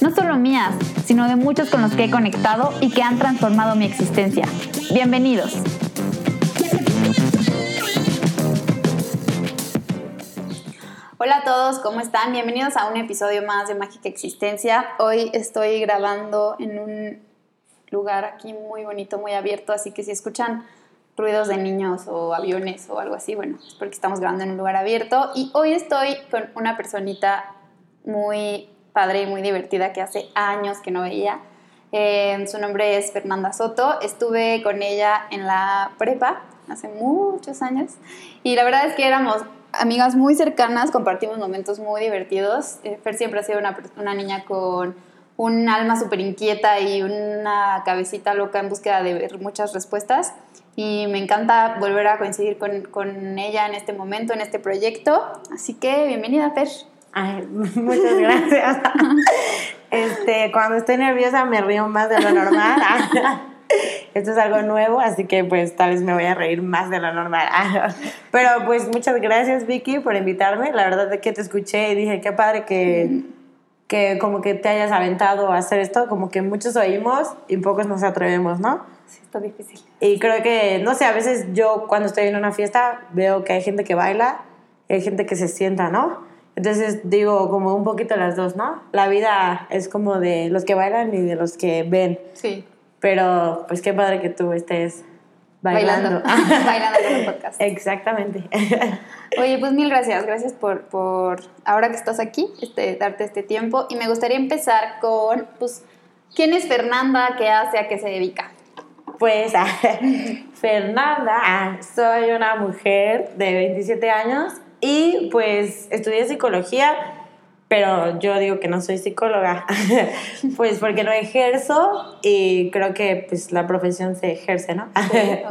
no solo mías, sino de muchos con los que he conectado y que han transformado mi existencia. Bienvenidos. Hola a todos, ¿cómo están? Bienvenidos a un episodio más de Mágica Existencia. Hoy estoy grabando en un lugar aquí muy bonito, muy abierto, así que si escuchan ruidos de niños o aviones o algo así, bueno, es porque estamos grabando en un lugar abierto y hoy estoy con una personita muy padre y muy divertida que hace años que no veía. Eh, su nombre es Fernanda Soto, estuve con ella en la prepa hace muchos años y la verdad es que éramos amigas muy cercanas, compartimos momentos muy divertidos. Eh, Fer siempre ha sido una, una niña con un alma súper inquieta y una cabecita loca en búsqueda de ver muchas respuestas y me encanta volver a coincidir con, con, ella en este momento, en este proyecto. Así que bienvenida, Fer. Ay, muchas gracias. este, cuando estoy nerviosa me río más de lo normal. Esto es algo nuevo, así que pues tal vez me voy a reír más de lo normal. Pero pues muchas gracias Vicky por invitarme. La verdad es que te escuché y dije, qué padre que, que como que te hayas aventado a hacer esto. Como que muchos oímos y pocos nos atrevemos, ¿no? Sí, está difícil. Y creo que, no sé, a veces yo cuando estoy en una fiesta veo que hay gente que baila hay gente que se sienta, ¿no? Entonces digo como un poquito las dos, ¿no? La vida es como de los que bailan y de los que ven. Sí. Pero pues qué padre que tú estés bailando. Bailando, bailando con un podcast. Exactamente. Oye, pues mil gracias. Gracias por, por ahora que estás aquí, este, darte este tiempo. Y me gustaría empezar con, pues, ¿quién es Fernanda? ¿Qué hace? ¿A qué se dedica? Pues, Fernanda, soy una mujer de 27 años y pues estudié psicología, pero yo digo que no soy psicóloga, pues porque no ejerzo y creo que pues la profesión se ejerce, ¿no?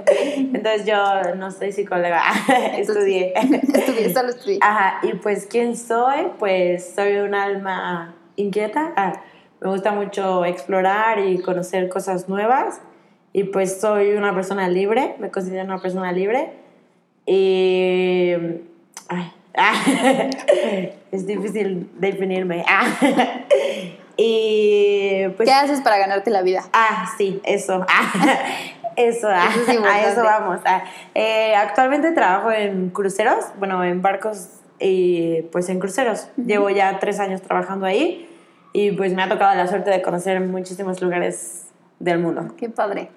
Okay. Entonces yo no soy psicóloga, estudié. Estudié, solo estudié. Ajá, y pues ¿quién soy? Pues soy un alma inquieta, ah, me gusta mucho explorar y conocer cosas nuevas y pues soy una persona libre, me considero una persona libre y... Ay, es difícil definirme. y pues... ¿Qué haces para ganarte la vida? Ah, sí, eso. Eso, a eso vamos. Eh, actualmente trabajo en cruceros, bueno, en barcos y pues en cruceros. Llevo ya tres años trabajando ahí y pues me ha tocado la suerte de conocer muchísimos lugares del mundo. Qué padre.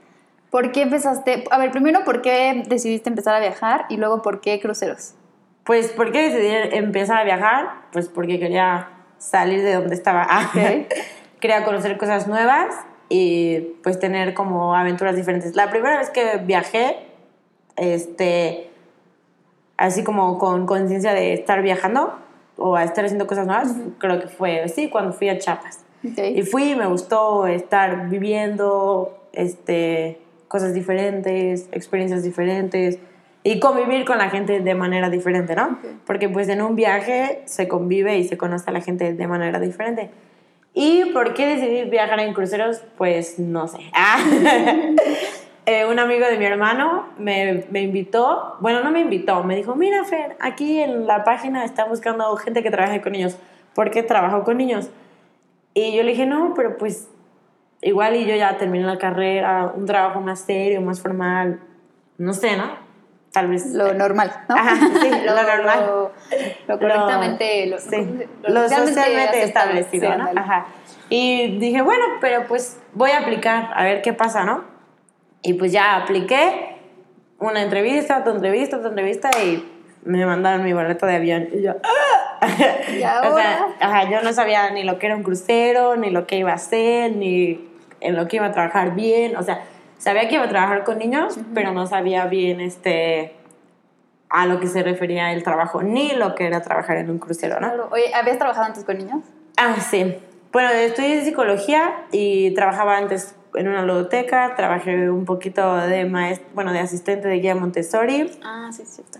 ¿Por qué empezaste? A ver, primero, ¿por qué decidiste empezar a viajar? Y luego, ¿por qué cruceros? Pues, ¿por qué decidí empezar a viajar? Pues porque quería salir de donde estaba. Okay. quería conocer cosas nuevas y pues tener como aventuras diferentes. La primera vez que viajé, este, así como con conciencia de estar viajando o a estar haciendo cosas nuevas, creo que fue, sí, cuando fui a Chiapas. Okay. Y fui, me gustó estar viviendo este, cosas diferentes, experiencias diferentes y convivir con la gente de manera diferente, ¿no? Okay. Porque pues en un viaje se convive y se conoce a la gente de manera diferente. ¿Y por qué decidí viajar en cruceros? Pues no sé. eh, un amigo de mi hermano me, me, invitó, bueno, no me invitó, me dijo, mira Fer, aquí en la página están buscando gente que trabaje con niños. ¿Por qué trabajo con niños? Y yo le dije, no, pero pues igual y yo ya terminé la carrera, un trabajo más serio, más formal, no sé, ¿no? Tal vez. Lo normal, ¿no? Ajá, sí, lo, lo normal. Lo, lo correctamente, lo, sí, lo, socialmente establecido, sí, ¿no? Ajá. Y dije, bueno, pero pues voy a aplicar, a ver qué pasa, ¿no? Y pues ya apliqué una entrevista, otra entrevista, otra entrevista y me mandaron mi boleto de avión. Y yo, ¡ah! ¿Y ahora? o sea, ajá, yo no sabía ni lo que era un crucero, ni lo que iba a hacer, ni en lo que iba a trabajar bien. O sea, sabía que iba a trabajar con niños, uh -huh. pero no sabía bien este a lo que se refería el trabajo, ni lo que era trabajar en un crucero, ¿no? Claro. Oye, ¿habías trabajado antes con niños? Ah, sí. Bueno, estudié psicología y trabajaba antes en una ludoteca, trabajé un poquito de maest bueno, de asistente de guía Montessori. Ah, sí, es cierto.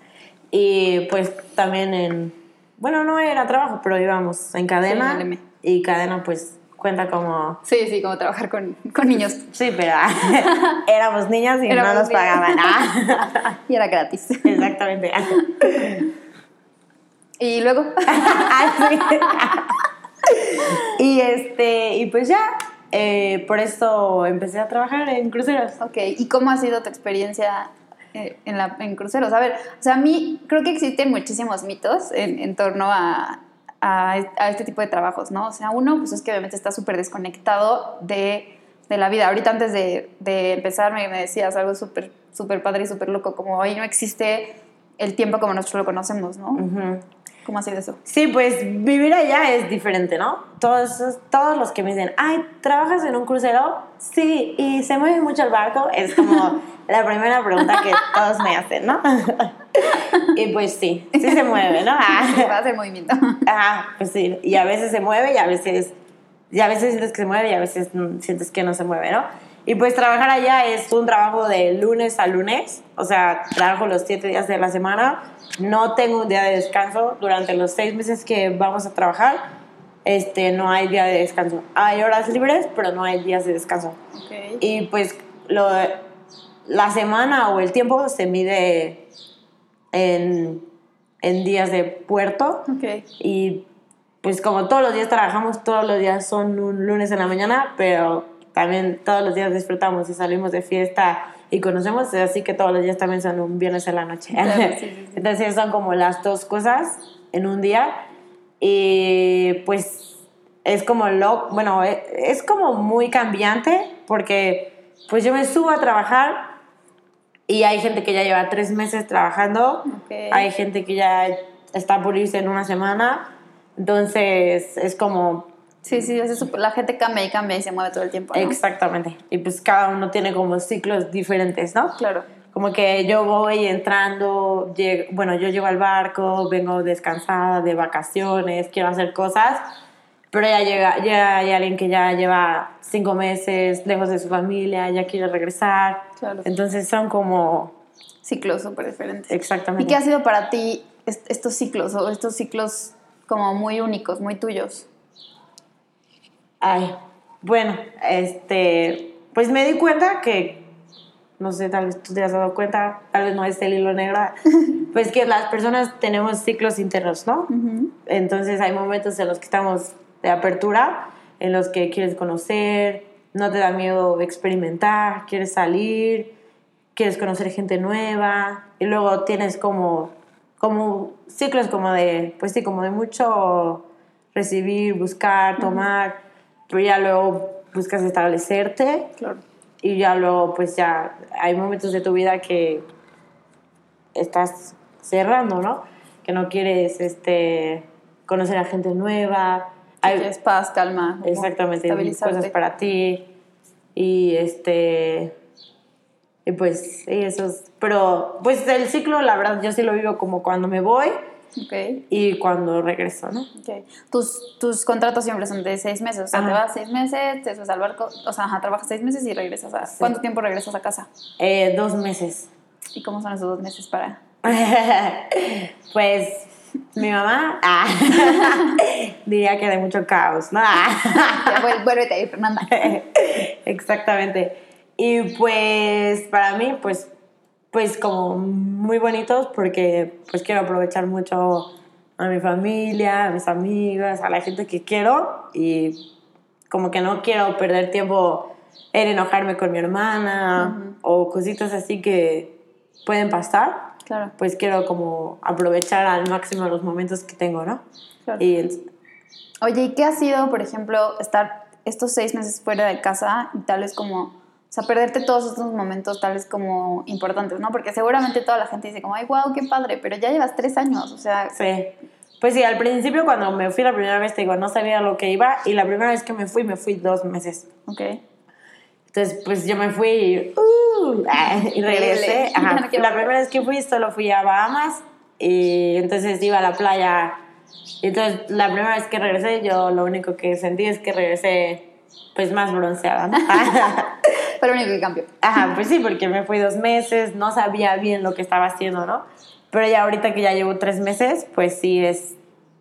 Y pues también en, bueno, no era trabajo, pero íbamos en cadena. Sí, en y cadena pues cuenta como... Sí, sí, como trabajar con, con niños. Sí, pero éramos niñas y Éramos no nos pagaban. Ah, Y era gratis. Exactamente. Y luego, Ah, y este, y pues ya, eh, por eso empecé a trabajar en cruceros. ok, ¿y cómo ha sido tu experiencia eh, en, la, en cruceros? A ver, o sea, a mí creo que existen muchísimos mitos en, en torno a, a, a este tipo de trabajos, ¿no? O sea, uno, pues es que obviamente está súper desconectado de, de la vida. Ahorita antes de, de empezar me, me decías algo súper súper padre y súper loco, como hoy no existe el tiempo como nosotros lo conocemos, ¿no? Ujú. ¿Cómo ha sido eso? Sí, pues vivir allá es diferente, ¿no? Todos, todos los que me dicen, ay, ¿trabajas en un crucero? Sí, y se mueve mucho el barco, es como la primera pregunta que todos me hacen, ¿no? y pues sí, sí se mueve, ¿no? Se Ah, hace movimiento. ah, pues sí, y a veces se mueve y a veces, y a veces sientes que se mueve y a veces mm, sientes que no se mueve, ¿no? Y pues trabajar allá es un trabajo de lunes a lunes, o sea, trabajo los siete días de la semana, no tengo un día de descanso durante los seis meses que vamos a trabajar, este, no hay día de descanso. Hay horas libres, pero no hay días de descanso. Ok. Y pues lo, la semana o el tiempo se mide en, en días de puerto Ok. y pues como todos los días trabajamos, todos los días son un lunes en la mañana, pero también todos los días disfrutamos y salimos de fiesta y conocemos, así que todos los días también son un viernes en la noche. Claro, sí, sí, sí. Entonces son como las dos cosas en un día y pues es como lo, bueno, e- es como muy cambiante porque pues yo me subo a trabajar y hay gente que ya lleva tres meses trabajando, Ok. hay gente que ya está por irse en una semana, entonces es como Sí, sí, es súper- la gente cambia y cambia y se mueve todo el tiempo. ¿no? exactamente, y pues cada uno tiene como ciclos diferentes, ¿no? Claro. Como que yo voy entrando, llego- bueno, yo llego al barco, vengo descansada de vacaciones, quiero hacer cosas, pero ya llega, ya hay alguien que ya lleva cinco meses lejos de su familia, ya quiere regresar. Claro. Entonces son como Ciclos súper diferentes. exactamente. ¿Y qué ha sido para ti est- estos ciclos o estos ciclos como muy únicos, muy tuyos? Ay, bueno, este, pues me di cuenta que, no sé, tal vez tú te has dado cuenta, tal vez no es el hilo negro, pues que las personas tenemos ciclos internos, ¿no? Entonces hay momentos en los que estamos de apertura, en los que quieres conocer, no te da miedo experimentar, quieres salir, quieres conocer gente nueva, y luego tienes como, como ciclos como de, pues sí, como de mucho recibir, buscar, tomar, pero ya luego buscas establecerte Claro. y ya luego pues ya hay momentos de tu vida que estás cerrando, ¿no? Que no quieres este, conocer a gente nueva. Hay- Quieres paz, calma. exactamente, cosas para ti. Y este. Y pues, sí, eso es. Pero, pues el ciclo, la verdad, yo sí lo vivo como cuando me voy Ok. y cuando regreso, ¿no? ok. Tus, tus contratos siempre son de seis meses. O sea, Ajá. te vas seis meses, te subes al barco, o sea, ajá, trabajas seis meses y regresas a... Sí. ¿Cuánto tiempo regresas a casa? Eh, dos meses. ¿Y cómo son esos dos meses para...? pues mi mamá ah, diría que de mucho caos, ¿no? Vuel- vuélvete ahí, Fernanda. Exactamente. Y pues para mí, pues, pues como muy bonitos porque pues quiero aprovechar mucho a mi familia, a mis amigas, a la gente que quiero y como que no quiero perder tiempo en enojarme con mi hermana o cositas así que pueden pasar. Claro, Pues quiero como aprovechar al máximo los momentos que tengo, ¿no? claro. Y Oye, ¿y qué ha sido, por ejemplo, estar estos seis meses fuera de casa y tal vez como, o sea, perderte todos estos momentos tal vez como importantes, ¿no? Porque seguramente toda la gente dice como, ay, wow, qué padre, pero ya llevas tres años, o sea, Sí. Pues sí, al principio cuando me fui la primera vez, te digo, no sabía lo que iba y la primera vez que me fui, me fui dos meses. ok. Entonces, pues yo me fui y, uh, ah, y regresé. Ajá. La primera vez que fui solo fui a Bahamas y entonces iba a la playa. Entonces la primera vez que regresé, yo lo único que sentí es que regresé pues más bronceada, ¿no? Fue lo único que cambió. Ajá, pues sí, porque me fui dos meses, no sabía bien lo que estaba haciendo, ¿no? Pero ya ahorita que ya llevo tres meses, pues sí es...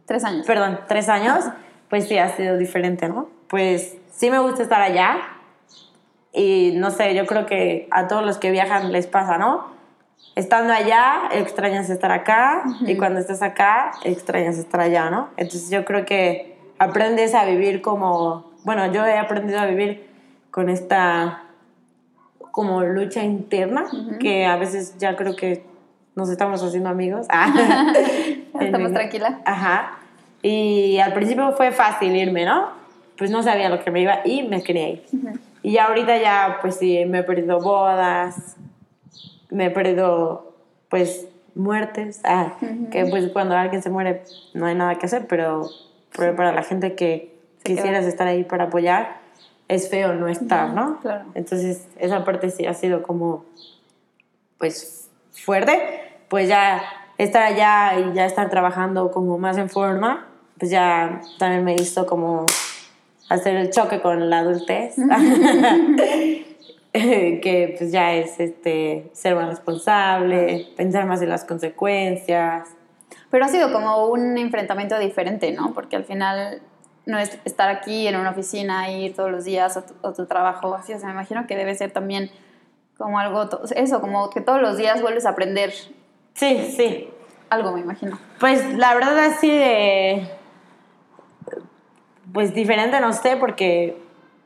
Tres años. Perdón, tres años, pues sí ha sido diferente, ¿no? Pues sí me gusta estar allá y no sé, yo creo que a todos los que viajan les pasa, ¿no? Estando allá, extrañas estar acá y cuando estás acá, extrañas estar allá, ¿no? Entonces yo creo que aprendes a vivir como, bueno, yo he aprendido a vivir con esta como lucha interna que a veces ya creo que nos estamos haciendo amigos. Ah. estamos tranquila. Ajá. Y al principio fue fácil irme, ¿no? Pues no sabía lo que me iba y me quería ir. Y ahorita ya, pues sí, me he perdido bodas, me he perdido, pues, muertes. Ah, que pues cuando alguien se muere no hay nada que hacer, pero, pero para la gente que quisieras estar ahí para apoyar, es feo no estar, ¿no? Claro. Entonces, esa parte sí ha sido como, pues, fuerte. Pues ya estar allá y ya estar trabajando como más en forma, pues ya también me hizo como hacer el choque con la adultez. que pues ya es este, ser más responsable, pensar más en las consecuencias. Pero ha sido como un enfrentamiento diferente, ¿no? Porque al final no es estar aquí en una oficina, ir todos los días a tu, a tu trabajo, así, o sea, me imagino que debe ser también como algo, eso, como que todos los días vuelves a aprender. Sí, sí. Algo, me imagino. Pues la verdad así de, pues diferente no sé, porque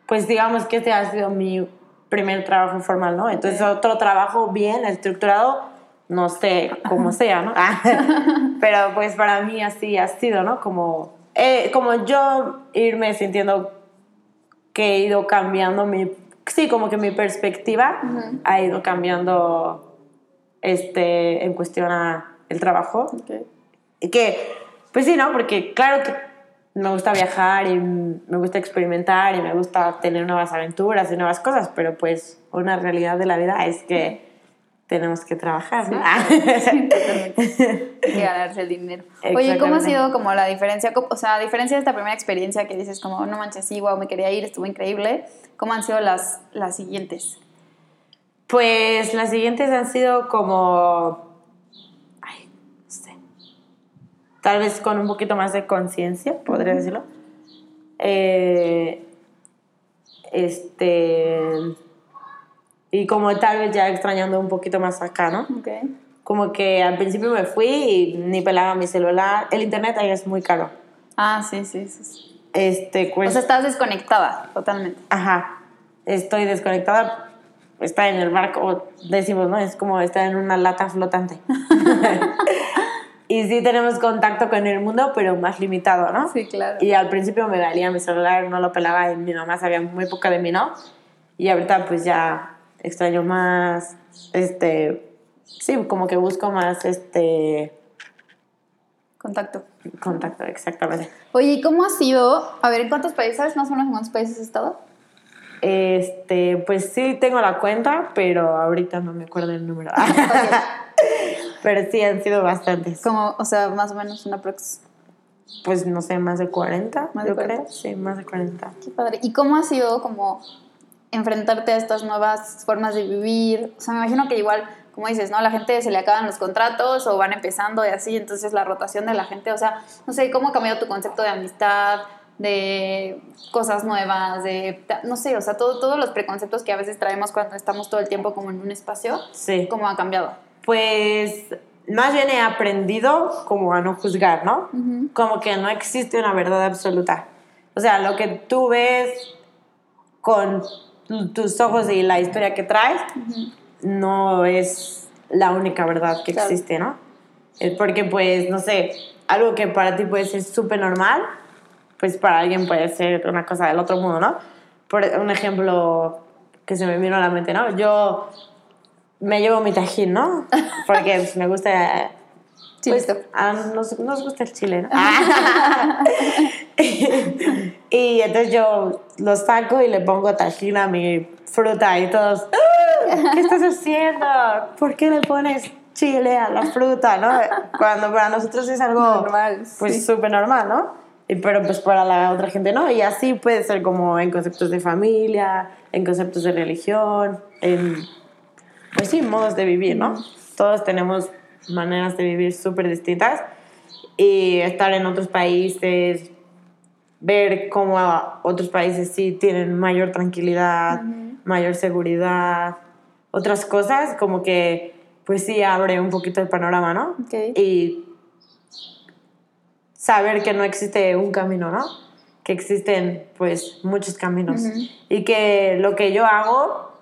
pues digamos que este ha sido mi primer trabajo formal, ¿no? Entonces otro trabajo bien estructurado, no sé cómo sea, ¿no? Pero pues para mí así ha sido, ¿no? Como eh, como yo irme sintiendo que he ido cambiando mi, sí, como que mi perspectiva ha ido cambiando este, en cuestión a el trabajo. Y que, pues sí, ¿no? Porque claro que me gusta viajar y me gusta experimentar y me gusta tener nuevas aventuras y nuevas cosas, pero pues una realidad de la vida es que tenemos que trabajar, ¿no? Sí. Hay que ganarse el dinero. Oye, ¿cómo ha sido como la diferencia? O sea, a diferencia de esta primera experiencia que dices como, no manches, sí, wow, me quería ir, estuvo increíble, ¿cómo han sido las, las siguientes? Pues las siguientes han sido como, ay, no sé, tal vez con un poquito más de conciencia, podría decirlo. Eh, este y como tal vez ya extrañando un poquito más acá, ¿no? Okay. Como que al principio me fui y ni pelaba mi celular. El internet ahí es muy caro. Ah, sí, sí, sí. Este, pues, o sea, estás desconectada totalmente. Ajá. Estoy desconectada. Está en el barco, decimos, ¿no? Es como estar en una lata flotante. y sí tenemos contacto con el mundo, pero más limitado, ¿no? Sí, claro. Y al principio me valía mi celular, no lo pelaba y mi mamá sabía muy poco de mí, ¿no? Y ahorita pues ya extraño más, este, sí, como que busco más, este... Contacto. Contacto, exactamente. Oye, ¿y cómo ha sido? A ver, ¿en cuántos países, más o menos en cuántos países has estado? Este, pues sí tengo la cuenta, pero ahorita no me acuerdo el número. pero sí han sido bastantes. Como, o sea, más o menos una próxima. Pues no sé, más de 40, ¿Más de 40? creo. Sí, más de 40. Qué padre. ¿Y cómo ha sido como enfrentarte a estas nuevas formas de vivir. O sea, me imagino que igual, como dices, ¿no? La gente se le acaban los contratos o van empezando y así, entonces la rotación de la gente, o sea, no sé, ¿cómo ha cambiado tu concepto de amistad? de cosas nuevas, de, no sé, o sea, todo, todos los preconceptos que a veces traemos cuando estamos todo el tiempo como en un espacio, sí. ¿cómo ha cambiado? Pues más bien he aprendido como a no juzgar, ¿no? Como que no existe una verdad absoluta. O sea, lo que tú ves con tus ojos y la historia que traes no es la única verdad que existe, ¿no? Es porque, pues, no sé, algo que para ti puede ser súper normal, pues para alguien puede ser una cosa del otro mundo, ¿no? Por un ejemplo que se me vino a la mente, ¿no? Yo me llevo mi tajín, ¿no? Porque pues, me gusta pues, ah, nos, nos, gusta el chile, ¿no? y entonces yo lo saco y le pongo tajín a mi fruta y todos, ah, ¿qué estás haciendo? ¿Por qué le pones chile a la fruta, no? Cuando para nosotros es algo normal, pues súper normal, ¿no? y, pero pues para la otra gente no. Y así puede ser como en conceptos de familia, en conceptos de religión, en, pues sí, modos de vivir, ¿no? Todos tenemos maneras de vivir súper distintas y estar en otros países, ver cómo otros países sí tienen mayor tranquilidad, mayor seguridad, otras cosas, como que pues sí abre un poquito el panorama, ¿no? Y saber que no existe un camino, ¿no? Que existen pues muchos caminos y que lo que yo hago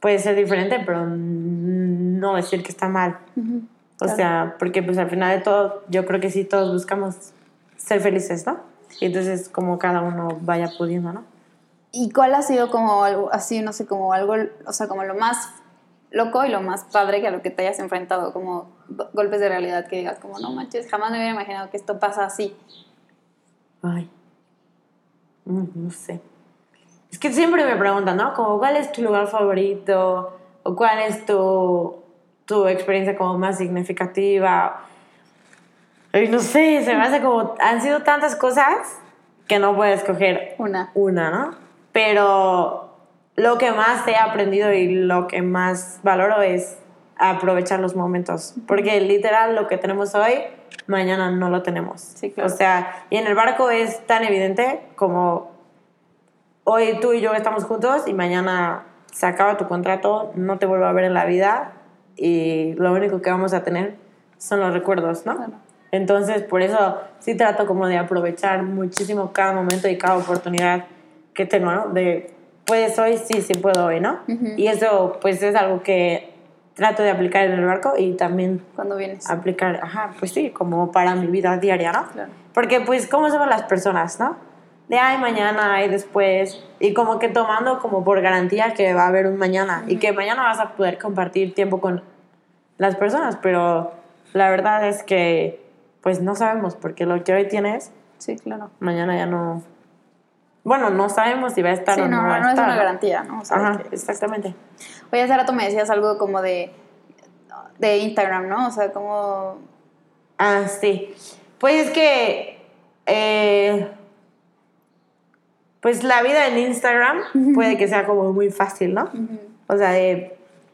puede ser diferente, pero no decir que está mal. O sea, porque pues al final de todo, yo creo que sí todos buscamos ser felices, ¿no? Y entonces como cada uno vaya pudiendo, ¿no? ¿Y cuál ha sido como algo así, no sé, como algo, o sea, como lo más loco y lo más padre que a lo que te hayas enfrentado, como golpes de realidad que digas, como no manches, jamás me hubiera imaginado que esto pasa así? Ay, mm, no sé. Es que siempre me preguntan, ¿no? Como, ¿cuál es tu lugar favorito? ¿O cuál es tu tu experiencia como más significativa. Y no sé, se me hace como, han sido tantas cosas que no puedes escoger una. Una, ¿no? Pero lo que más he aprendido y lo que más valoro es aprovechar los momentos. Porque literal lo que tenemos hoy, mañana no lo tenemos. Sí, claro. O sea, y en el barco es tan evidente como hoy tú y yo estamos juntos y mañana se acaba tu contrato, no te vuelvo a ver en la vida y lo único que vamos a tener son los recuerdos, ¿no? Entonces, por eso sí trato como de aprovechar muchísimo cada momento y cada oportunidad que tengo, ¿no? De, puedes hoy, sí, sí puedo hoy, ¿no? Y eso, pues, es algo que trato de aplicar en el barco y también... Cuando vienes. Aplicar, ajá, pues sí, como para mi vida diaria, ¿no? Claro. Porque, pues, ¿cómo somos las personas, no? De, ay, mañana, ay, después. Y como que tomando como por garantía que va a haber un mañana y que mañana vas a poder compartir tiempo con las personas, pero la verdad es que pues no sabemos porque lo que hoy tienes, sí, claro. Mañana ya no bueno, no sabemos si va a estar o no, no va a no estar. es una garantía, ¿no? Ajá, exactamente. Oye, hace rato me decías algo como de, de Instagram, ¿no? O sea, como... Ah, sí. Pues es que... Eh, pues la vida en Instagram puede que sea como muy fácil, ¿no? O sea,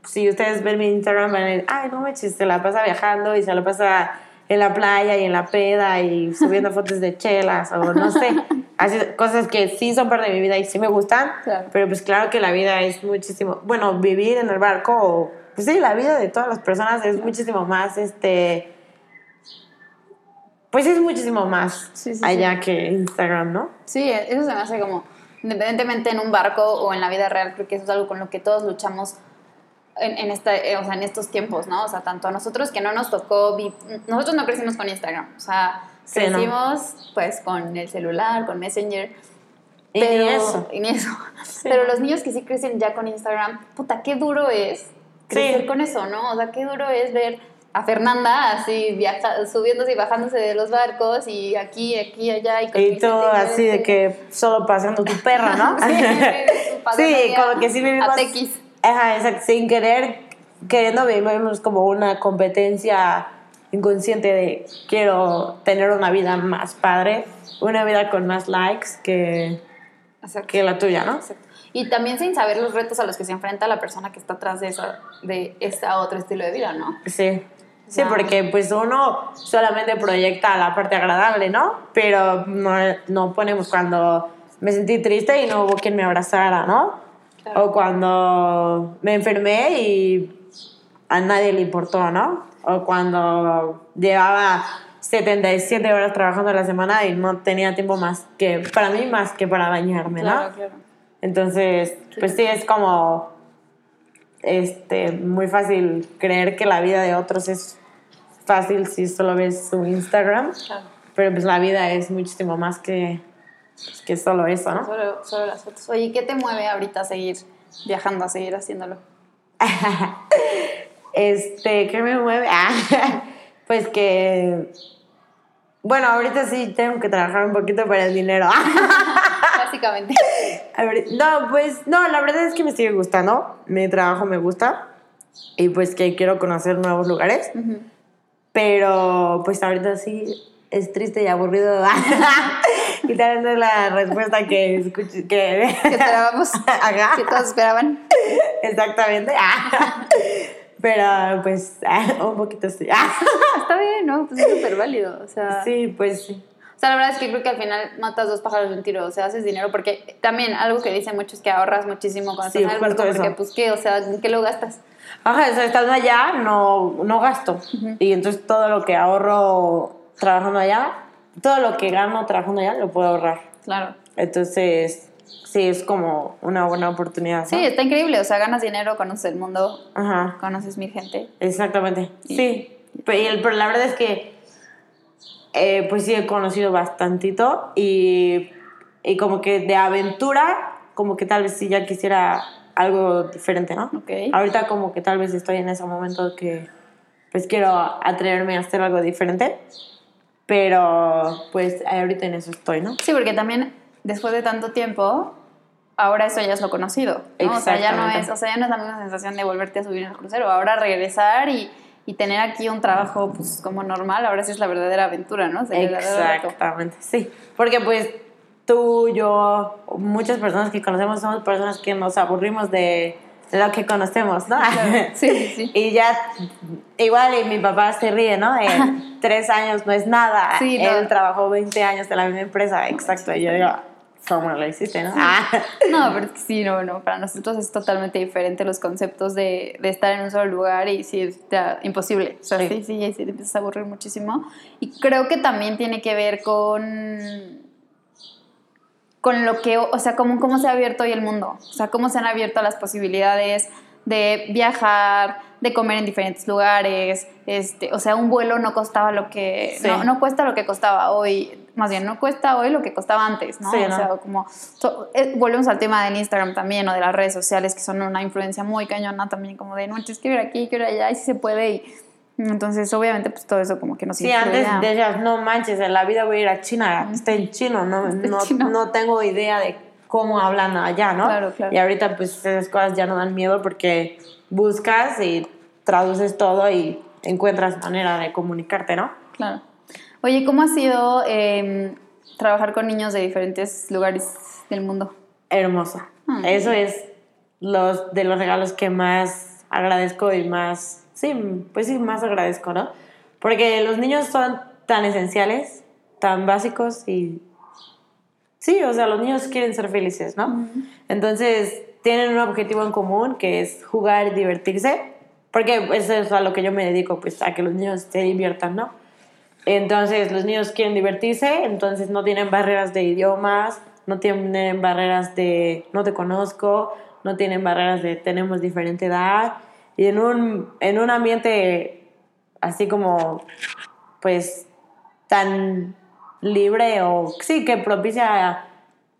si ustedes ven mi Instagram van a decir, ay, no me se la pasa viajando y se la pasa en la playa y en la peda y subiendo fotos de chelas o no sé, así, cosas que sí son parte de mi vida y sí me gustan, pero pues claro que la vida es muchísimo, bueno, vivir en el barco, pues sí, la vida de todas las personas es muchísimo más, este, pues es muchísimo más allá que Instagram, ¿no? Sí, eso se me hace como, independientemente en un barco o en la vida real, creo que eso es algo con lo que todos luchamos en, en, esta, eh, o sea, en estos tiempos, ¿no? O sea, tanto a nosotros que no nos tocó, nosotros no crecimos con Instagram, o sea, crecimos pues con el celular, con Messenger. Pero, y eso. Y eso. Pero los niños que sí crecen ya con Instagram, puta, qué duro es crecer con eso, ¿no? O sea, qué duro es ver a Fernanda así viaja, subiéndose y bajándose de los barcos y aquí, aquí, allá. Y, y todo así de que solo pasando tu perra, ¿no? sí, como que sí vivimos... A Ajá, exacto. Sin querer, queriendo vivimos como una competencia inconsciente de quiero tener una vida más padre, una vida con más likes que, que la tuya, ¿no? Y también sin saber los retos a los que se enfrenta la persona que está atrás de, esa, de ese otro estilo de vida, ¿no? Sí. Sí, porque pues uno solamente proyecta la parte agradable, ¿no? Pero no, no ponemos cuando me sentí triste y no hubo quien me abrazara, ¿no? O cuando me enfermé y a nadie le importó, ¿no? O cuando llevaba 77 horas trabajando a la semana y no tenía tiempo más que, para mí, más que para bañarme, ¿no? Claro, claro. Entonces, pues sí, es como este, muy fácil creer que la vida de otros es fácil si solo ves su Instagram, claro. pero pues la vida es muchísimo más que pues que solo eso, ¿no? Solo, solo, las fotos. Oye, ¿qué te mueve ahorita a seguir viajando, a seguir haciéndolo? este, ¿qué me mueve? pues que, bueno, ahorita sí tengo que trabajar un poquito para el dinero. Básicamente. no, pues, no, la verdad es que me sigue gustando, mi trabajo me gusta y pues que quiero conocer nuevos lugares, pero pues ahorita sí es triste y aburrido. y tal vez es la respuesta que, escuché, que... Que esperábamos. Ajá. Que todos esperaban. Exactamente. Pero pues un poquito sí. Está bien, ¿no? Pues es súper válido. O sea, Sí, pues sí. O sea, la verdad es que creo que al final matas dos pájaros de un tiro, o sea, haces dinero porque también algo que dicen mucho es que ahorras muchísimo cuando Sí, justo barco porque eso. pues qué, o sea, ¿en qué lo gastas? Ajá, o sea, estando allá no, no gasto. Y entonces todo lo que ahorro trabajando allá, todo lo que gano trabajando allá lo puedo ahorrar. Claro. Entonces, sí, es como una buena oportunidad. Sí, está increíble, o sea, ganas dinero, conoces el mundo, Ajá, conoces mil gente. exactamente. Y- Sí, pero, pero la verdad es que, eh, pues sí, he conocido bastantito y, y como que de aventura, como que tal vez sí ya quisiera algo diferente, ¿no? Ok. Ahorita como que tal vez estoy en ese momento que pues quiero atreverme a hacer algo diferente, pero pues ahorita en eso estoy, ¿no? Sí, porque también después de tanto tiempo, ahora eso ya es lo conocido, ¿no? O sea, ya no es, o sea, ya no es la misma sensación de volverte a subir en el crucero, ahora regresar y, y tener aquí un trabajo pues como normal, ahora sí es la verdadera aventura, ¿no? O sea. Exactamente, sí. Porque pues tú, yo, muchas personas que conocemos somos personas que nos aburrimos de lo que conocemos, ¿no? Sí, sí, sí. Y ya, igual, y mi papá se ríe, ¿no? De tres años no es nada. Sí, no. Él trabajó 20 años en la misma empresa, exacto. Y yo digo, ¿cómo lo hiciste, no? Ah. No, pero sí, no, no, para nosotros es totalmente diferente los conceptos de, de estar en un solo lugar y sí, está imposible. O sea, sí, Sí. sí, sí, te empiezas a aburrir muchísimo. Y creo que también tiene que ver con con lo que, o sea, cómo, cómo se ha abierto hoy el mundo, o sea, cómo se han abierto las posibilidades de viajar, de comer en diferentes lugares, este, o sea, un vuelo no costaba lo que, Sí. no, no cuesta lo que costaba hoy, más bien, no cuesta hoy lo que costaba antes, ¿no? Sí, o ¿no? sea, como, so- eh, volvemos al tema del Instagram también, o de las redes sociales, que son una influencia muy cañona también, como de, no, tienes que ir aquí, que ir allá, y si se puede, y entonces, obviamente, pues todo eso como que nos Sí, antes decías, no manches, en la vida voy a ir a China, está en chino, no, no, chino. no tengo idea de cómo hablan allá, ¿no? Claro, claro. Y ahorita pues esas cosas ya no dan miedo porque buscas y traduces todo y encuentras manera de comunicarte, ¿no? Claro. Oye, ¿cómo ha sido eh, trabajar con niños de diferentes lugares del mundo? Hermosa. Ah. Eso es los de los regalos que más agradezco y más, sí, pues sí, más agradezco, ¿no? Porque los niños son tan esenciales, tan básicos y sí, o sea, los niños quieren ser felices, ¿no? Entonces tienen un objetivo en común que es jugar y divertirse, porque eso es a lo que yo me dedico, pues a que los niños se diviertan, ¿no? Entonces los niños quieren divertirse, entonces no tienen barreras de idiomas, no tienen barreras de no te conozco, no tienen barreras de tenemos diferente edad y en un, en un ambiente así como pues tan libre o sí que propicia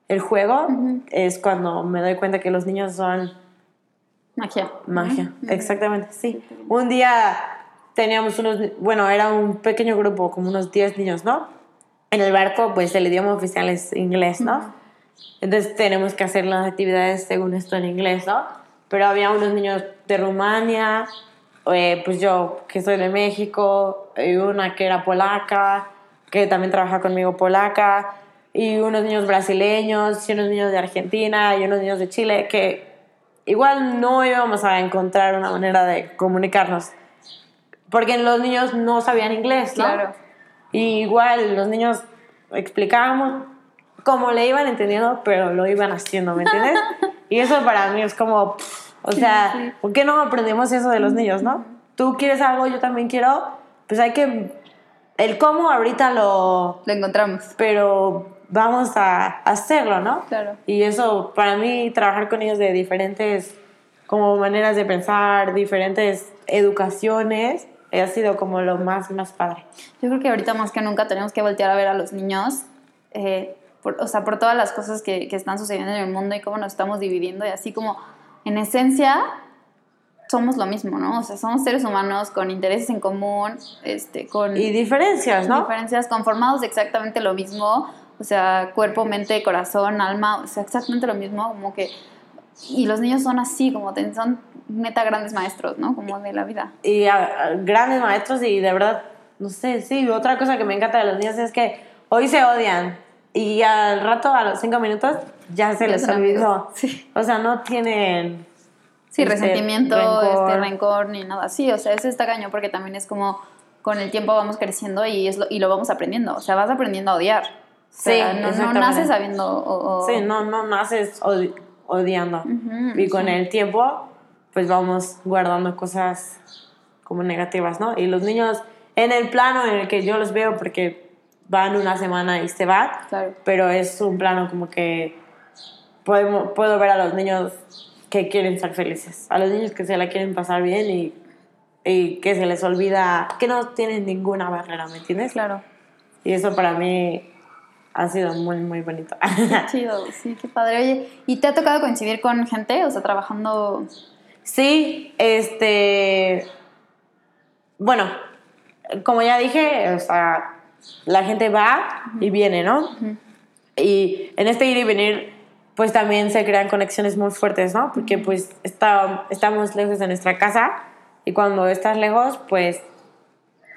el juego es cuando me doy cuenta que los niños son Magia. Magia, exactamente, sí. Un día teníamos unos, bueno, era un pequeño grupo, como unos 10 niños, ¿no? En el barco, pues el idioma oficial es inglés, ¿no? Entonces tenemos que hacer las actividades según esto en inglés, ¿no? Pero había unos niños de Rumania, eh, pues yo que soy de México, y una que era polaca, que también trabaja conmigo polaca, y unos niños brasileños, y unos niños de Argentina, y unos niños de Chile, que igual no íbamos a encontrar una manera de comunicarnos. Porque los niños no sabían inglés, ¿no? Claro. Y igual los niños explicábamos cómo le iban entendiendo, pero lo iban haciendo, ¿me entiendes? y eso para mí es como, pff, o sea, sí. ¿por qué no aprendemos eso de los niños, no? Tú quieres algo, yo también quiero, pues hay que, el cómo ahorita lo, Lo encontramos. pero vamos a hacerlo, ¿no? Claro. Y eso, para mí, trabajar con ellos de diferentes como maneras de pensar, diferentes educaciones, ha sido como lo más, más padre. Yo creo que ahorita más que nunca tenemos que voltear a ver a los niños, eh, por- o sea, por todas las cosas que, que están sucediendo en el mundo y cómo nos estamos dividiendo y así como, en esencia, somos lo mismo, ¿no? O sea, somos seres humanos con intereses en común, este, con Y diferencias, ¿no? diferencias, conformados de exactamente lo mismo, o sea, cuerpo, mente, corazón, alma, o sea, exactamente lo mismo, como que... Y los niños son así, como son neta grandes maestros, ¿no? Como de la vida. Y a- a grandes maestros y de verdad no sé, sí, otra cosa que me encanta de los niños es que hoy se odian y al rato, a los cinco minutos, ya se les olvidó. sí. O sea, no tienen... Sí, este, resentimiento, rencor. este rencor, ni nada. Sí, o sea, eso está cañón porque también es como con el tiempo vamos creciendo y, es lo, y lo vamos aprendiendo. O sea, vas aprendiendo a odiar. O sea, Sí, no, no naces sabiendo. o- o- Sí, no, no naces odi- odiando. Ujú, y con el tiempo, pues vamos guardando cosas como negativas, ¿no? Y los niños, en el plano en el que yo los veo, porque van una semana y se van, Claro. pero es un plano como que podemos, puedo ver a los niños que quieren ser felices, a los niños que se la quieren pasar bien y, y que se les olvida, que no tienen ninguna barrera, ¿me entiendes? Claro. Y eso para mí ha sido muy, muy bonito. Qué chido, sí, qué padre. Oye, ¿y te ha tocado coincidir con gente? O sea, trabajando. Sí, este. Bueno, como ya dije, o sea, la gente va y viene, ¿no? Y en este ir y venir, pues también se crean conexiones muy fuertes, ¿no? Porque pues está, estamos lejos de nuestra casa y cuando estás lejos, pues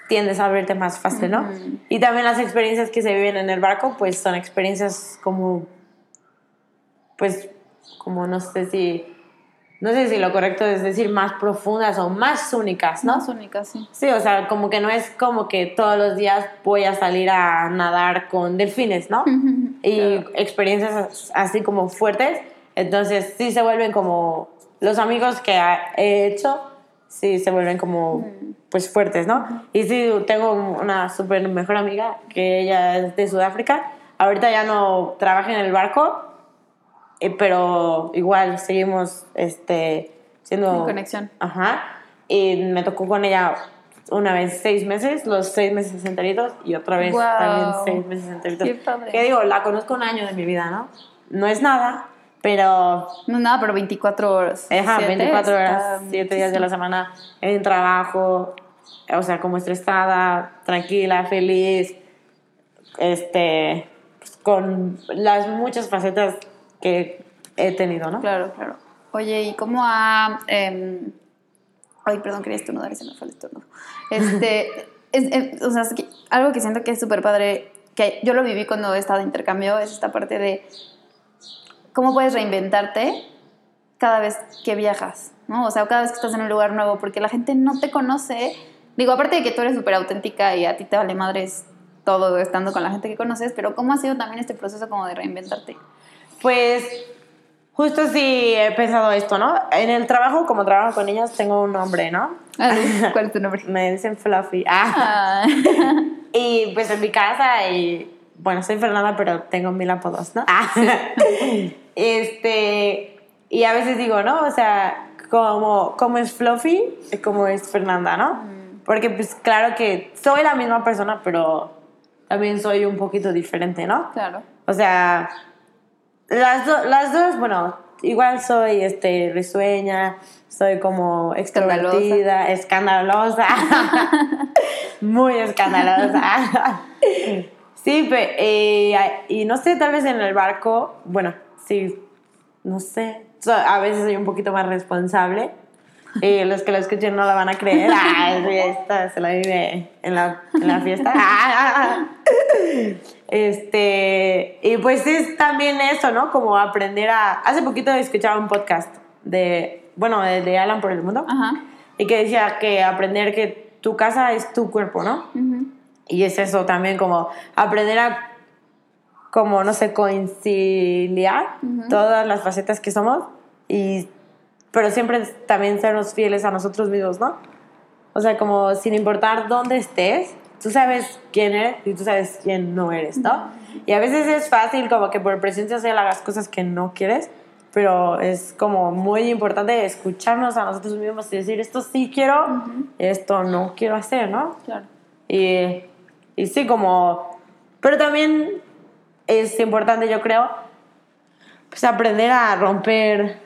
tiendes a abrirte más fácil, ¿no? Y también las experiencias que se viven en el barco, pues son experiencias como, pues, como no sé si, no sé si lo correcto es decir más profundas o más únicas, ¿no? Más únicas, sí. Sí, o sea, como que no es como que todos los días voy a salir a nadar con delfines, ¿no? Y Claro. experiencias así como fuertes. Entonces sí se vuelven como los amigos que he hecho, sí se vuelven como pues fuertes, ¿no? Y sí, tengo una súper mejor amiga que ella es de Sudáfrica. Ahorita ya no trabaja en el barco, eh, pero igual seguimos este, siendo... En conexión. Ajá. Y me tocó con ella una vez seis meses, los seis meses enteritos, y otra vez Guau. también seis meses enteritos. Qué padre. Que digo, la conozco un año de mi vida, ¿no? No es nada, pero No, nada, pero 24 horas. Ajá, Siete, 24 horas, está 7 días de la semana en trabajo, o sea, como estresada, tranquila, feliz, este, con las muchas facetas que he tenido, ¿no? Claro, claro. Oye, ¿y cómo ha... em, ay, perdón, quería estornudar y se me fue el estornudo. Este, es- es- o sea, es que algo que siento que es súper padre, que yo lo viví cuando he estado de intercambio, es esta parte de cómo puedes reinventarte cada vez que viajas, ¿no? O sea, cada vez que estás en un lugar nuevo, porque la gente no te conoce. Digo, aparte de que tú eres súper auténtica y a ti te vale madres todo estando con la gente que conoces, pero ¿cómo ha sido también este proceso como de reinventarte? Pues justo sí he pensado esto, ¿no? En el trabajo, como trabajo con niños, tengo un nombre, ¿no? Ah, ¿Cuál es tu nombre? Me dicen Fluffy. Ah. Ah. Y pues en mi casa, y bueno, soy Fernanda, pero tengo mil apodos, ¿no? Ah. este, y a veces digo, ¿no? O sea, como, como es Fluffy, como es Fernanda, ¿no? Porque pues claro que soy la misma persona, pero también soy un poquito diferente, ¿no? Claro. O sea, las, do- las dos, bueno, igual soy este, risueña, soy como extrovertida, escandalosa, muy escandalosa. sí, pe- eh, y no sé, tal vez en el barco, bueno, sí, no sé, so- a veces soy un poquito más responsable. Y los que lo escuchen no la van a creer. Ah, esta se la vive en la, en la fiesta. Ah. Este, y pues es también eso, ¿no? Como aprender a... Hace poquito escuchaba un podcast de, bueno, de, de Alan por el Mundo, Ajá. y que decía que aprender que tu casa es tu cuerpo, ¿no? Ujú. Y es eso también, como aprender a, como, no sé, conciliar todas las facetas que somos, y, pero siempre también sernos fieles a nosotros mismos, ¿no? O sea, como sin importar dónde estés, tú sabes quién eres y tú sabes quién no eres, ¿no? Y a veces es fácil como que por presión social hagas cosas que no quieres, pero es como muy importante escucharnos a nosotros mismos y decir, esto sí quiero, esto no quiero hacer, ¿no? Claro. Y, y sí, como... Pero también es importante, yo creo, pues aprender a romper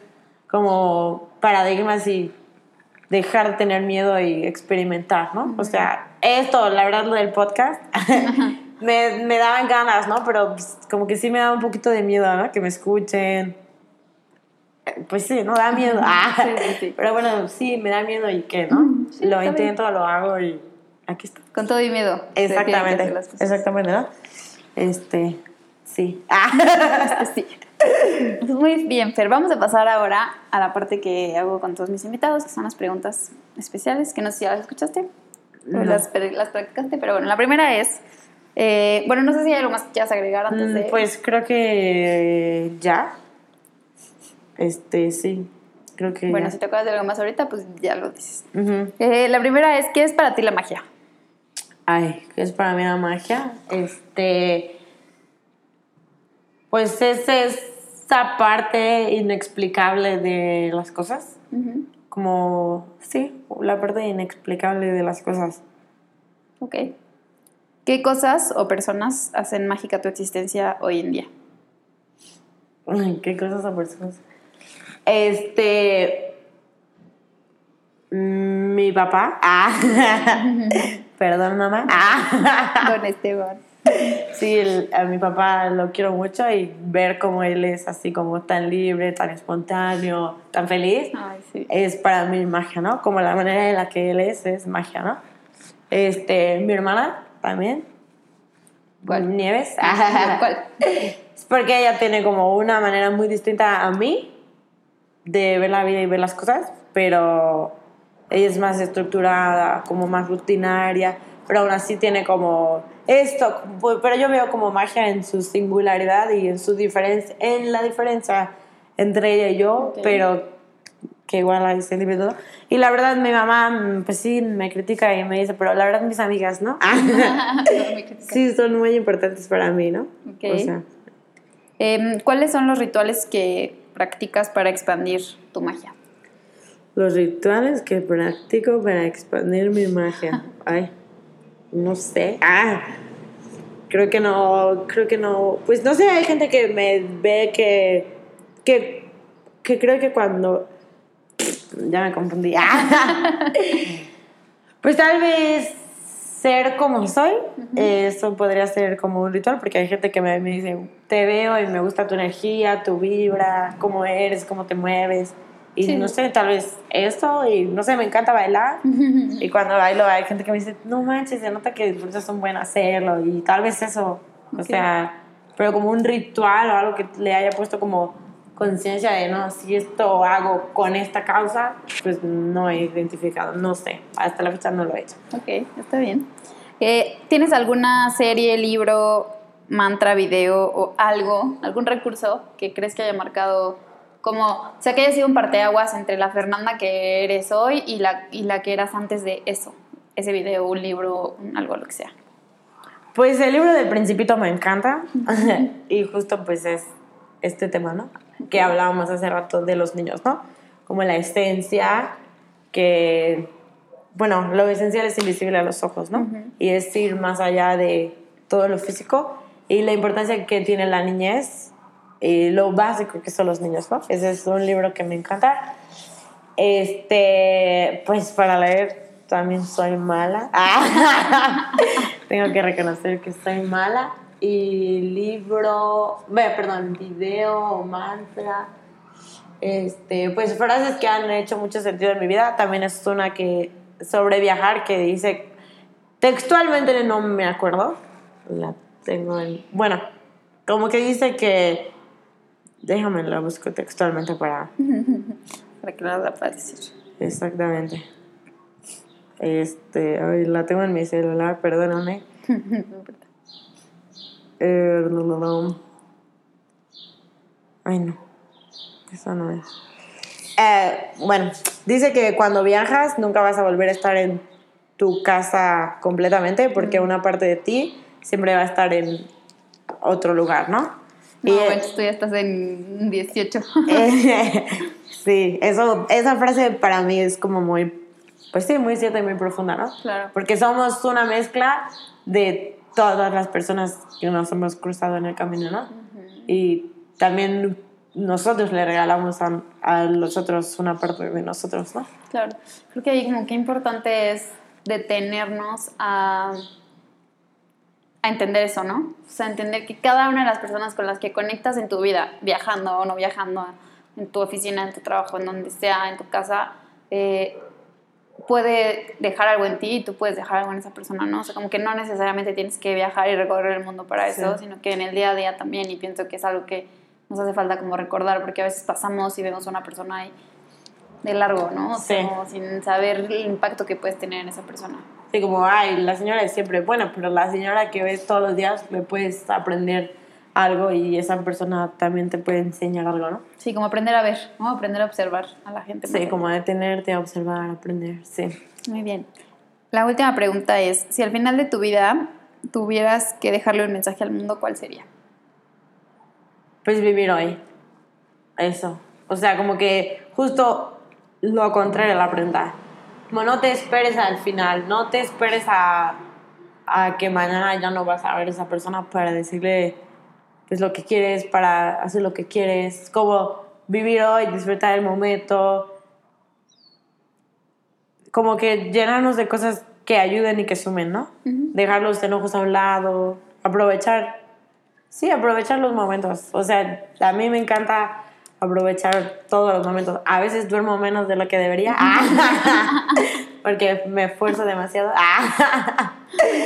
como paradigmas y dejar de tener miedo y experimentar, ¿no? O sea, esto, la verdad, lo del podcast, me, me daban ganas, ¿no? Pero pues, como que sí me da un poquito de miedo, ¿no? Que me escuchen. Pues sí, no da miedo. Ah, Sí, sí, sí. Pero bueno, sí, me da miedo y qué, ¿no? Sí, lo bien. intento, lo hago y aquí está. Con todo y miedo. Exactamente, exactamente, ¿no? Este, sí. Ah. Sí. Pues muy bien, Fer. Vamos a pasar ahora a la parte que hago con todos mis invitados, que son las preguntas especiales, que no sé si ya las escuchaste No. las, las practicaste, pero bueno, la primera es, eh, bueno, no sé si hay algo más que quieras agregar antes Mm, de... Pues creo que ya. Este, sí. Creo que bueno, ya. si te acuerdas de algo más ahorita, pues ya lo dices. Eh, la primera es, ¿qué es para ti la magia? Ay, ¿qué es para mí la magia? Este. Pues es esa parte inexplicable de las cosas. Ujú. Como, sí, la parte inexplicable de las cosas. Ok. ¿Qué cosas o personas hacen mágica tu existencia hoy en día? ¿Qué cosas o personas? Este. mm, Mi papá. Ah. Perdón, mamá. Ah. Don Esteban. Sí, el- a mi papá lo quiero mucho y ver cómo él es así como tan libre, tan espontáneo, tan feliz, Ay, sí. es para mí magia, ¿no? Como la manera en la que él es, es magia, ¿no? Este, mi hermana también. ¿Cuál? Nieves. ¿Cuál? Es porque ella tiene como una manera muy distinta a mí de ver la vida y ver las cosas, pero ella es más estructurada, como más rutinaria, pero aún así tiene como esto, pero yo veo como magia en su singularidad y en su diferencia, en la diferencia entre ella y yo, pero que igual hay ese individuo. Y la verdad mi mamá, pues sí, me critica y me dice, pero la verdad mis amigas, ¿no? sí, son muy importantes para mí, ¿no? Ok. O sea, Em, ¿Cuáles son los rituales que practicas para expandir tu magia? Los rituales que practico para expandir mi magia. Ay, no sé. Ah, creo que no, creo que no. Pues no sé, hay gente que me ve que, que, que creo que cuando... Ya me confundí. Ah. Pues tal vez ser como soy, eso podría ser como un ritual, porque hay gente que me, me dice, te veo y me gusta tu energía, tu vibra, cómo eres, cómo te mueves. Y Sí. no sé, tal vez eso, y no sé, me encanta bailar. y cuando bailo hay gente que me dice, no manches, se nota que disfrutas un buen hacerlo. Y tal vez eso, o sea, pero como un ritual o algo que le haya puesto como conciencia de, no, si esto hago con esta causa, pues no he identificado, no sé, hasta la fecha no lo he hecho. Ok, está bien. Eh, ¿Tienes alguna serie, libro, mantra, video o algo, algún recurso que crees que haya marcado como, o sea, que haya sido un parteaguas entre la Fernanda que eres hoy y la, y la que eras antes de eso? Ese video, un libro, algo, lo que sea. Pues el libro del Principito me encanta y justo pues es este tema, ¿no? Que hablábamos hace rato de los niños, ¿no? Como la esencia que, bueno, lo esencial es invisible a los ojos, ¿no? Ujú. Y es ir más allá de todo lo físico y la importancia que tiene la niñez y lo básico que son los niños, ¿no? Ese es un libro que me encanta. Este, pues para leer también soy mala. Tengo que reconocer que soy mala. Y libro, ve, perdón, video o mantra. Este, pues frases que han hecho mucho sentido en mi vida. También es una que sobre viajar que dice textualmente no me acuerdo. La tengo en, bueno, como que dice que déjame la busco textualmente para Para que no la puedas decir. Exactamente. Este, ay, la tengo en mi celular, perdóname. Eh, no, no, no. Ay, no. Esa no es. Eh, bueno, dice que cuando viajas nunca vas a volver a estar en tu casa completamente porque una parte de ti siempre va a estar en otro lugar, ¿no? No, Y, bueno, tú ya estás en 18. eh, sí, eso, esa frase para mí es como muy, pues sí, muy cierta y muy profunda, ¿no? Claro. Porque somos una mezcla de todas las personas que nos hemos cruzado en el camino, ¿no? Y también nosotros le regalamos a, a los otros una parte de nosotros, ¿no? Claro, creo que ahí como que importante es detenernos a, a entender eso, ¿no? O sea, entender que cada una de las personas con las que conectas en tu vida, viajando o no viajando, en tu oficina, en tu trabajo, en donde sea, en tu casa, eh, puede dejar algo en ti y tú puedes dejar algo en esa persona, ¿no? O sea, como que no necesariamente tienes que viajar y recorrer el mundo para eso, Sí. sino que en el día a día también, y pienso que es algo que nos hace falta como recordar, porque a veces pasamos y vemos a una persona ahí de largo, ¿no? O sea, Sí. como sin saber el impacto que puedes tener en esa persona. Sí, como, ay, la señora es siempre buena, pero la señora que ves todos los días le puedes aprender algo y esa persona también te puede enseñar algo, ¿no? Sí, como aprender a ver, ¿no? Aprender a observar a la gente. Sí, como detenerte, observar, aprender, sí. Muy bien. La última pregunta es, si al final de tu vida tuvieras que dejarle un mensaje al mundo, ¿cuál sería? Pues vivir hoy. Eso. O sea, como que justo lo contrario a la pregunta. Como no te esperes al final, no te esperes a, a que mañana ya no vas a ver a esa persona para decirle pues lo que quieres, para hacer lo que quieres. Como vivir hoy, disfrutar el momento. Como que llenarnos de cosas que ayuden y que sumen, ¿no? Dejar los enojos a un lado, aprovechar Sí, aprovechar los momentos. O sea, a mí me encanta aprovechar todos los momentos. A veces duermo menos de lo que debería. Porque me esfuerzo demasiado.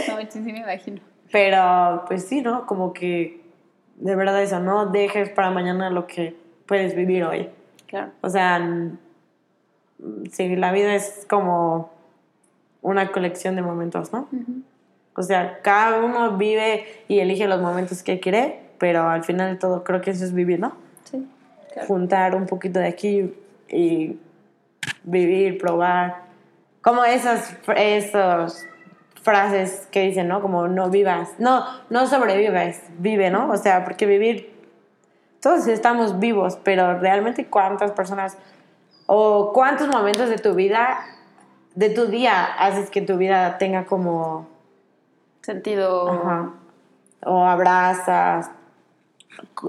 No, sí, sí me imagino. Pero, pues sí, ¿no? Como que de verdad eso, no dejes para mañana lo que puedes vivir hoy. Claro. O sea, n- sí, la vida es como una colección de momentos, ¿no? O sea, cada uno vive y elige los momentos que quiere, pero al final de todo creo que eso es vivir, ¿no? Claro. Juntar un poquito de aquí y vivir, probar. Como esas, esas frases que dicen, ¿no? Como no vivas, no, no sobrevives, vive, ¿no? O sea, porque vivir, todos estamos vivos, pero realmente cuántas personas o cuántos momentos de tu vida, de tu día, haces que tu vida tenga como Sentido. Ajá. O abrazas,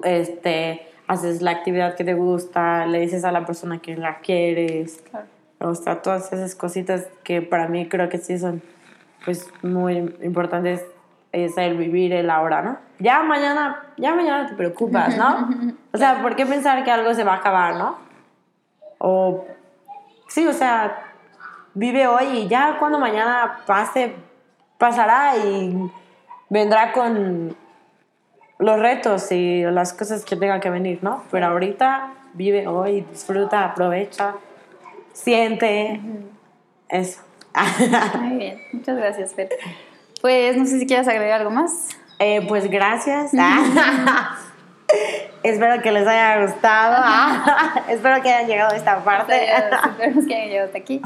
este, haces la actividad que te gusta, le dices a la persona que la quieres. Claro. O sea, todas esas cositas que para mí creo que sí son pues muy importantes es el vivir el ahora, ¿no? Ya mañana, ya mañana te preocupas, ¿no? O sea, ¿por qué pensar que algo se va a acabar, no? O sí, o sea, vive hoy y ya cuando mañana pase, pasará y vendrá con los retos y las cosas que tengan que venir, ¿no? Pero ahorita vive hoy, disfruta, aprovecha, siente, eso. Muy bien. Muchas gracias, Fer. Pues no sé si quieres agregar algo más. Eh, pues gracias. Espero que les haya gustado. Espero que hayan llegado a esta parte. Esperemos que hayan llegado hasta aquí.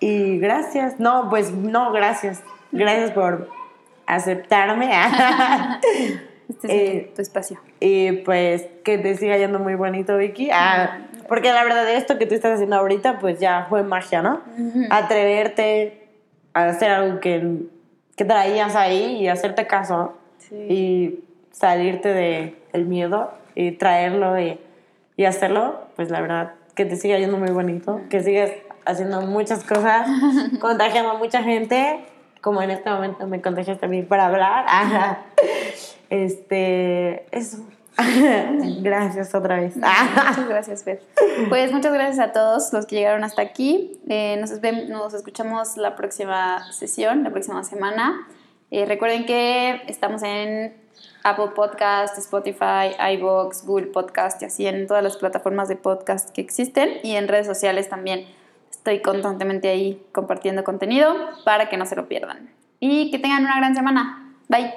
y gracias. No, pues no, gracias. Gracias por aceptarme. Este es Eh, tu espacio. y pues que te siga yendo muy bonito, Vicky. Ah, porque la verdad, esto que tú estás haciendo ahorita, pues ya fue magia, ¿no? Atreverte a hacer algo que, que traías ahí y hacerte caso. Sí. Y salirte del el miedo y traerlo y, y hacerlo, pues la verdad, que te siga yendo muy bonito, que sigas haciendo muchas cosas, contagiando a mucha gente, como en este momento me contagiaste a mí para hablar. Ajá. Este, eso. Gracias otra vez. Muchas gracias, Fer. Pues muchas gracias a todos los que llegaron hasta aquí. Eh, nos, ven- nos escuchamos la próxima sesión, la próxima semana. Eh, recuerden que estamos en Apple Podcast, Spotify, iVoox, Google Podcast y así en todas las plataformas de podcast que existen y en redes sociales también. Estoy constantemente ahí compartiendo contenido para que no se lo pierdan. Y que tengan una gran semana. Bye.